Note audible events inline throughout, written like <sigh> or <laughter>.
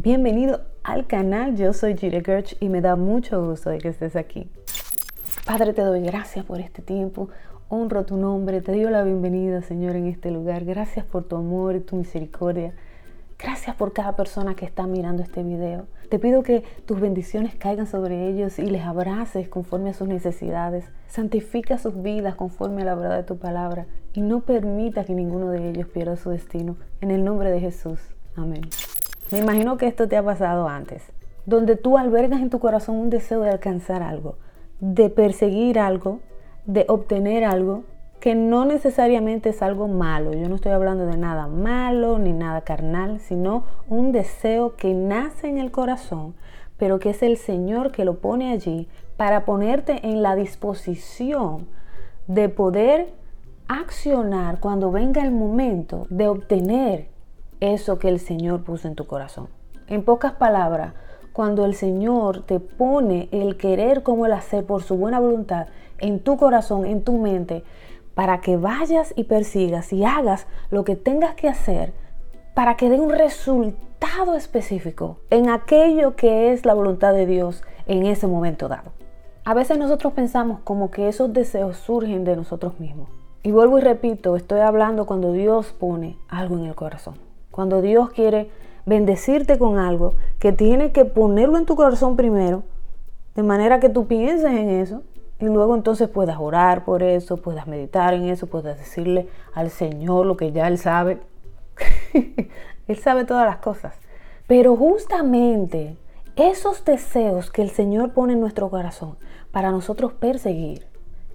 Bienvenido al canal, yo soy Jire Gerch y me da mucho gusto de que estés aquí. Padre, te doy gracias por este tiempo, honro tu nombre, te doy la bienvenida, Señor, en este lugar. Gracias por tu amor y tu misericordia. Gracias por cada persona que está mirando este video. Te pido que tus bendiciones caigan sobre ellos y les abraces conforme a sus necesidades. Santifica sus vidas conforme a la verdad de tu palabra y no permita que ninguno de ellos pierda su destino. En el nombre de Jesús. Amén. Me imagino que esto te ha pasado antes, donde tú albergas en tu corazón un deseo de alcanzar algo, de perseguir algo, de obtener algo, que no necesariamente es algo malo. Yo no estoy hablando de nada malo ni nada carnal, sino un deseo que nace en el corazón, pero que es el Señor que lo pone allí para ponerte en la disposición de poder accionar cuando venga el momento de obtener eso que el Señor puso en tu corazón. En pocas palabras, cuando el Señor te pone el querer como el hacer por su buena voluntad en tu corazón, en tu mente, para que vayas y persigas y hagas lo que tengas que hacer para que dé un resultado específico en aquello que es la voluntad de Dios en ese momento dado. A veces nosotros pensamos como que esos deseos surgen de nosotros mismos. Y vuelvo y repito, estoy hablando cuando Dios pone algo en el corazón. Cuando Dios quiere bendecirte con algo que tiene que ponerlo en tu corazón primero, de manera que tú pienses en eso y luego entonces puedas orar por eso, puedas meditar en eso, puedas decirle al Señor lo que ya Él sabe. <laughs> él sabe todas las cosas. Pero justamente esos deseos que el Señor pone en nuestro corazón para nosotros perseguir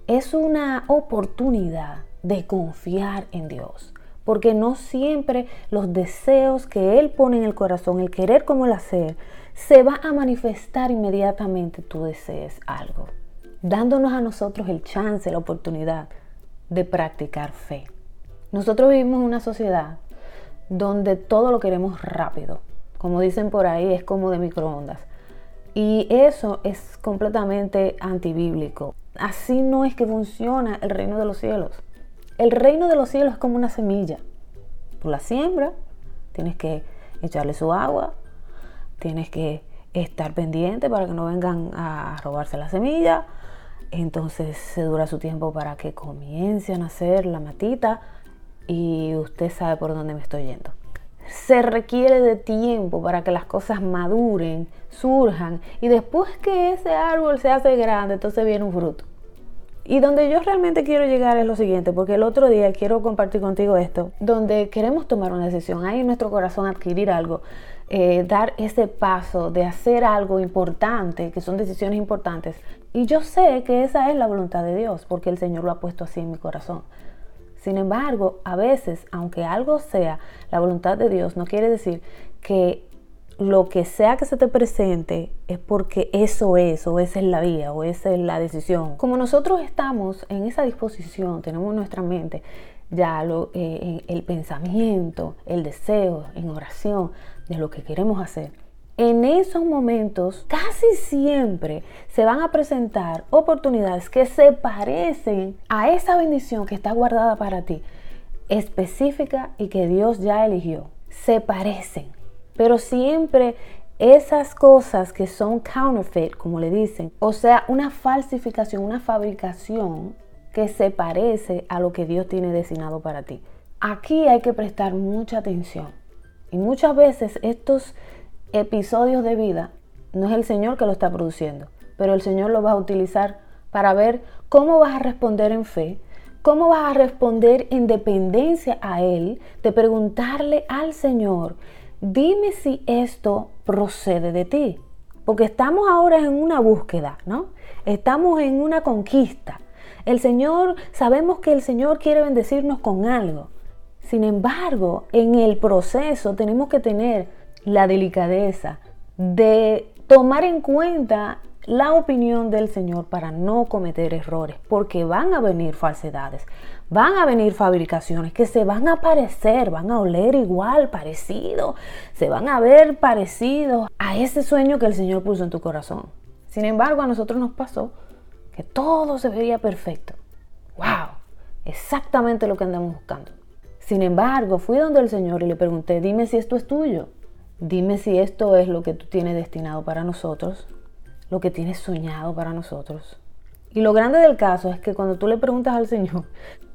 es una oportunidad de confiar en Dios. Porque no siempre los deseos que Él pone en el corazón, el querer como el hacer, se va a manifestar inmediatamente tú desees algo dándonos a nosotros el chance, la oportunidad de practicar fe. Nosotros vivimos en una sociedad donde todo lo queremos rápido. Como dicen por ahí, es como de microondas. Y eso es completamente antibíblico. Así no es que funciona el reino de los cielos. El reino de los cielos es como una semilla. Tú la siembras, tienes que echarle su agua, tienes que estar pendiente para que no vengan a robarse la semilla, entonces se dura su tiempo para que comience a nacer la matita y usted sabe por dónde me estoy yendo. Se requiere de tiempo para que las cosas maduren, surjan y después que ese árbol se hace grande, entonces viene un fruto. Y donde yo realmente quiero llegar es lo siguiente, porque el otro día quiero compartir contigo esto, donde queremos tomar una decisión, hay en nuestro corazón adquirir algo, eh, dar ese paso de hacer algo importante, que son decisiones importantes. Y yo sé que esa es la voluntad de Dios, porque el Señor lo ha puesto así en mi corazón. Sin embargo, a veces, aunque algo sea la voluntad de Dios, no quiere decir que lo que sea que se te presente es porque eso es, o esa es la vía, o esa es la decisión. Como nosotros estamos en esa disposición, tenemos nuestra mente, ya lo, eh, el pensamiento, el deseo, en oración de lo que queremos hacer. En esos momentos casi siempre se van a presentar oportunidades que se parecen a esa bendición que está guardada para ti, específica y que Dios ya eligió. Se parecen pero siempre esas cosas que son counterfeit, como le dicen, o sea, una falsificación, una fabricación que se parece a lo que Dios tiene destinado para ti. Aquí hay que prestar mucha atención. Y muchas veces estos episodios de vida no es el Señor que lo está produciendo, pero el Señor lo va a utilizar para ver cómo vas a responder en fe, cómo vas a responder en dependencia a Él, de preguntarle al Señor dime si esto procede de ti. Porque estamos ahora en una búsqueda, ¿no? Estamos en una conquista. El Señor, sabemos que el Señor quiere bendecirnos con algo. Sin embargo, en el proceso tenemos que tener la delicadeza de tomar en cuenta la opinión del Señor para no cometer errores, porque van a venir falsedades, van a venir fabricaciones que se van a parecer, van a oler igual, parecido, se van a ver parecidos a ese sueño que el Señor puso en tu corazón. Sin embargo, a nosotros nos pasó que todo se veía perfecto. ¡Wow! Exactamente lo que andamos buscando. Sin embargo, fui donde el Señor y le pregunté, dime si esto es tuyo. Dime si esto es lo que tú tienes destinado para nosotros, lo que tienes soñado para nosotros. Y lo grande del caso es que cuando tú le preguntas al Señor,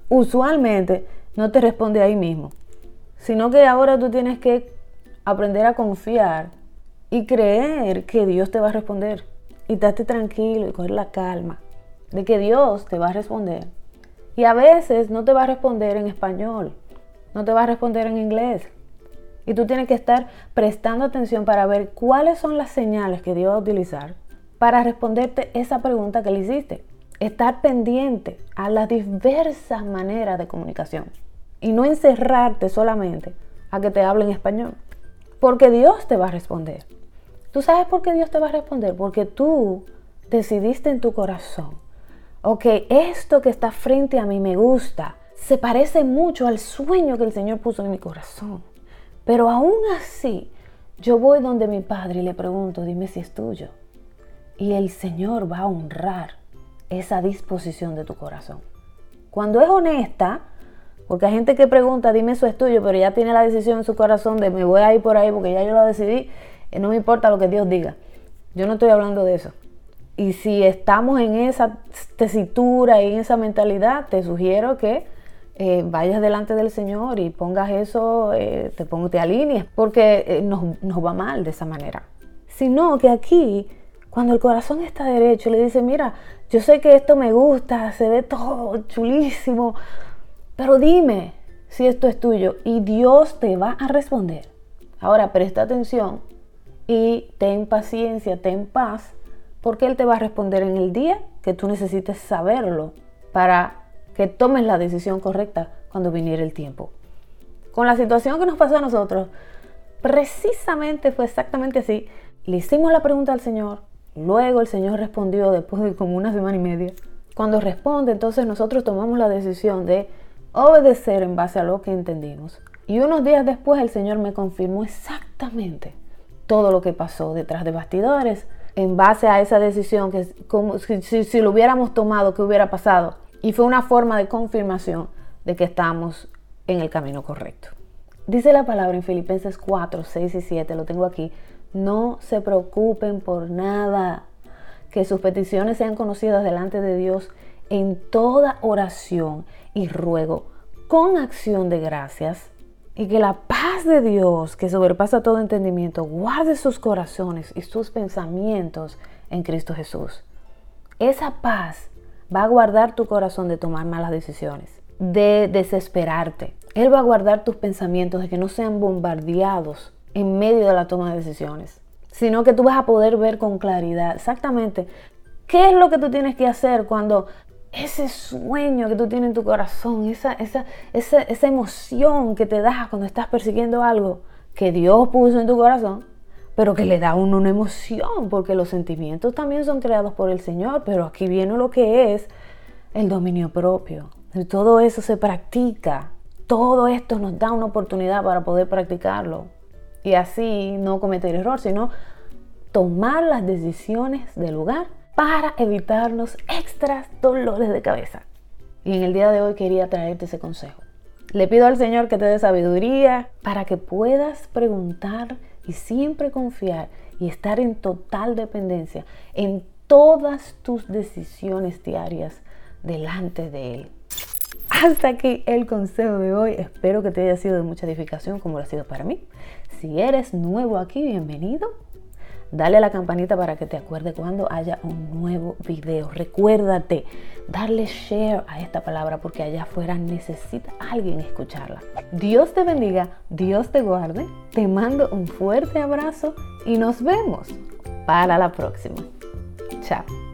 usualmente no te responde ahí mismo, sino que ahora tú tienes que aprender a confiar y creer que Dios te va a responder. Y date tranquilo y coger la calma de que Dios te va a responder. Y a veces no te va a responder en español, no te va a responder en inglés. Y tú tienes que estar prestando atención para ver cuáles son las señales que Dios va a utilizar para responderte esa pregunta que le hiciste. Estar pendiente a las diversas maneras de comunicación y no encerrarte solamente a que te hable en español. Porque Dios te va a responder. ¿Tú sabes por qué Dios te va a responder? Porque tú decidiste en tu corazón, ok, esto que está frente a mí me gusta, se parece mucho al sueño que el Señor puso en mi corazón. Pero aún así, yo voy donde mi padre y le pregunto, dime si es tuyo. Y el Señor va a honrar esa disposición de tu corazón. Cuando es honesta, porque hay gente que pregunta, dime eso es tuyo, pero ya tiene la decisión en su corazón de me voy a ir por ahí porque ya yo lo decidí, y no me importa lo que Dios diga. Yo no estoy hablando de eso. Y si estamos en esa tesitura y en esa mentalidad, te sugiero que eh, vayas delante del Señor y pongas eso, eh, te, pongo, te alinees, porque eh, nos, nos va mal de esa manera. Sino que aquí, cuando el corazón está derecho, le dice, mira, yo sé que esto me gusta, se ve todo chulísimo, pero dime si esto es tuyo y Dios te va a responder. Ahora presta atención y ten paciencia, ten paz, porque Él te va a responder en el día que tú necesites saberlo para que tomes la decisión correcta cuando viniera el tiempo. Con la situación que nos pasó a nosotros, precisamente fue exactamente así. Le hicimos la pregunta al Señor, luego el Señor respondió después de como una semana y media. Cuando responde, entonces nosotros tomamos la decisión de obedecer en base a lo que entendimos. Y unos días después el Señor me confirmó exactamente todo lo que pasó detrás de bastidores en base a esa decisión que como si, lo hubiéramos tomado, ¿qué hubiera pasado? Y fue una forma de confirmación de que estamos en el camino correcto. Dice la palabra en Filipenses 4, 6 y 7, lo tengo aquí, no se preocupen por nada, que sus peticiones sean conocidas delante de Dios en toda oración y ruego con acción de gracias y que la paz de Dios, que sobrepasa todo entendimiento, guarde sus corazones y sus pensamientos en Cristo Jesús. Esa paz va a guardar tu corazón de tomar malas decisiones, de desesperarte. Él va a guardar tus pensamientos de que no sean bombardeados en medio de la toma de decisiones, sino que tú vas a poder ver con claridad exactamente qué es lo que tú tienes que hacer cuando ese sueño que tú tienes en tu corazón, esa, esa, esa, emoción que te da cuando estás persiguiendo algo que Dios puso en tu corazón, pero que le da a uno una emoción, porque los sentimientos también son creados por el Señor, pero aquí viene lo que es el dominio propio. todo eso se practica. Todo esto nos da una oportunidad para poder practicarlo. Y así no cometer error, sino tomar las decisiones del lugar para evitarnos extras dolores de cabeza. Y en el día de hoy quería traerte ese consejo. Le pido al Señor que te dé sabiduría para que puedas preguntar y siempre confiar y estar en total dependencia en todas tus decisiones diarias delante de Él. Hasta aquí el consejo de hoy. Espero que te haya sido de mucha edificación como lo ha sido para mí. Si eres nuevo aquí, bienvenido. Dale a la campanita para que te acuerde cuando haya un nuevo video. Recuérdate, darle share a esta palabra porque allá afuera necesita alguien escucharla. Dios te bendiga, Dios te guarde. Te mando un fuerte abrazo y nos vemos para la próxima. Chao.